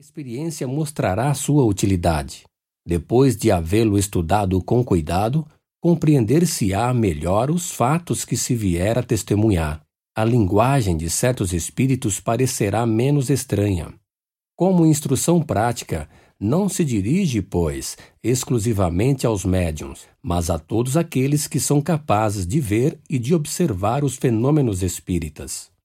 Experiência mostrará sua utilidade. Depois de havê-lo estudado com cuidado, compreender-se-á melhor os fatos que se vier a testemunhar. A linguagem de certos espíritos parecerá menos estranha. Como instrução prática, não se dirige, pois, exclusivamente aos médiums, mas a todos aqueles que são capazes de ver e de observar os fenômenos espíritas.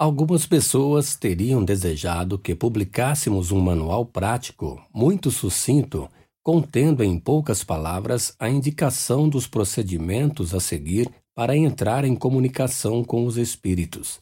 Algumas pessoas teriam desejado que publicássemos um manual prático, muito sucinto, contendo em poucas palavras a indicação dos procedimentos a seguir para entrar em comunicação com os espíritos.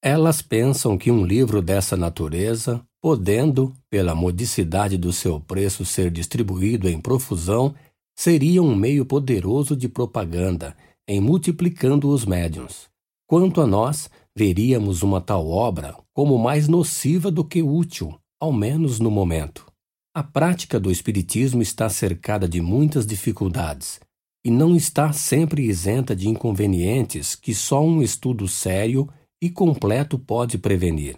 Elas pensam que um livro dessa natureza, podendo, pela modicidade do seu preço, ser distribuído em profusão, seria um meio poderoso de propaganda em multiplicando os médiums. Quanto a nós, veríamos uma tal obra como mais nociva do que útil, ao menos no momento. A prática do Espiritismo está cercada de muitas dificuldades e não está sempre isenta de inconvenientes que só um estudo sério e completo pode prevenir.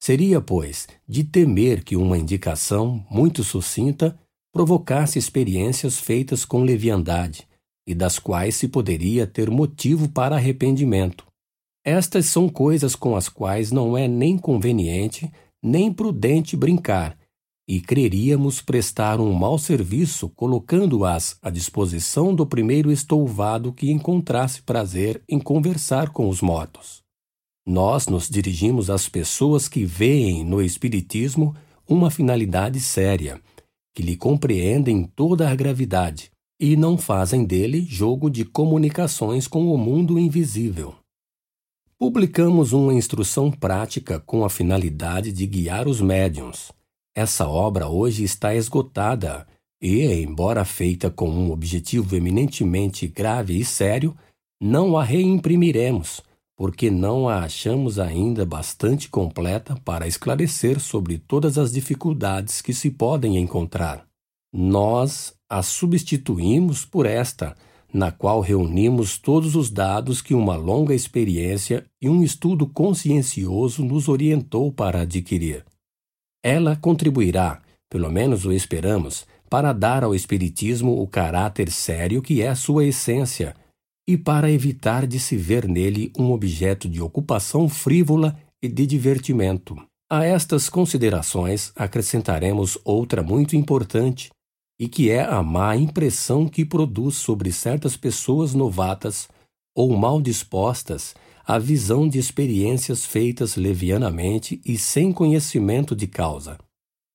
Seria, pois, de temer que uma indicação muito sucinta provocasse experiências feitas com leviandade e das quais se poderia ter motivo para arrependimento. Estas são coisas com as quais não é nem conveniente nem prudente brincar, e creríamos prestar um mau serviço colocando-as à disposição do primeiro estouvado que encontrasse prazer em conversar com os mortos. Nós nos dirigimos às pessoas que veem no Espiritismo uma finalidade séria, que lhe compreendem toda a gravidade e não fazem dele jogo de comunicações com o mundo invisível. Publicamos uma instrução prática com a finalidade de guiar os médiums. Essa obra hoje está esgotada e, embora feita com um objetivo eminentemente grave e sério, não a reimprimiremos porque não a achamos ainda bastante completa para esclarecer sobre todas as dificuldades que se podem encontrar. Nós a substituímos por esta, na qual reunimos todos os dados que uma longa experiência e um estudo consciencioso nos orientou para adquirir. Ela contribuirá, pelo menos o esperamos, para dar ao Espiritismo o caráter sério que é sua essência e para evitar de se ver nele um objeto de ocupação frívola e de divertimento. A estas considerações acrescentaremos outra muito importante, e que é a má impressão que produz sobre certas pessoas novatas ou mal dispostas a visão de experiências feitas levianamente e sem conhecimento de causa.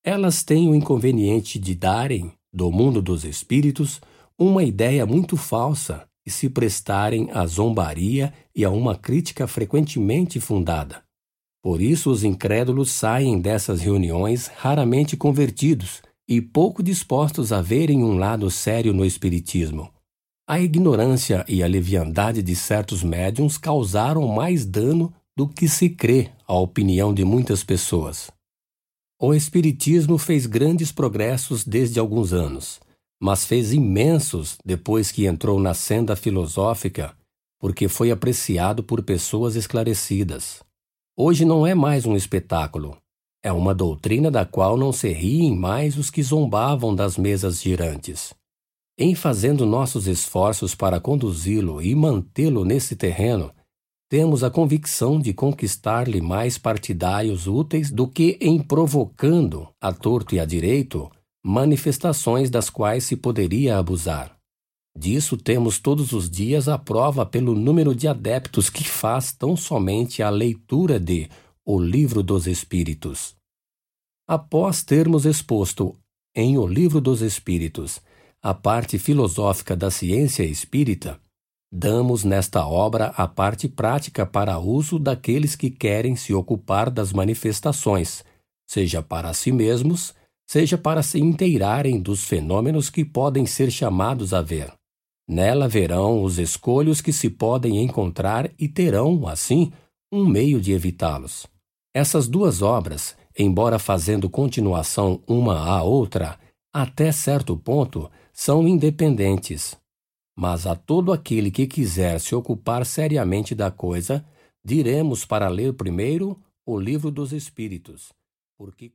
Elas têm o inconveniente de darem, do mundo dos espíritos, uma ideia muito falsa e se prestarem à zombaria e a uma crítica frequentemente fundada. Por isso, os incrédulos saem dessas reuniões raramente convertidos e pouco dispostos a verem um lado sério no Espiritismo. A ignorância e a leviandade de certos médiums causaram mais dano do que se crê à opinião de muitas pessoas. O Espiritismo fez grandes progressos desde alguns anos mas fez imensos depois que entrou na senda filosófica, porque foi apreciado por pessoas esclarecidas. Hoje não é mais um espetáculo, é uma doutrina da qual não se riem mais os que zombavam das mesas girantes. Em fazendo nossos esforços para conduzi-lo e mantê-lo nesse terreno, temos a convicção de conquistar-lhe mais partidários úteis do que em provocando, a torto e a direito, manifestações das quais se poderia abusar. Disso temos todos os dias a prova pelo número de adeptos que faz tão somente a leitura de O Livro dos Espíritos. Após termos exposto em O Livro dos Espíritos a parte filosófica da ciência espírita, damos nesta obra a parte prática para uso daqueles que querem se ocupar das manifestações, seja para si mesmos, seja para se inteirarem dos fenômenos que podem ser chamados a ver. Nela verão os escolhos que se podem encontrar e terão, assim, um meio de evitá-los. Essas duas obras, embora fazendo continuação uma à outra, até certo ponto, são independentes. Mas a todo aquele que quiser se ocupar seriamente da coisa, diremos para ler primeiro o Livro dos Espíritos porque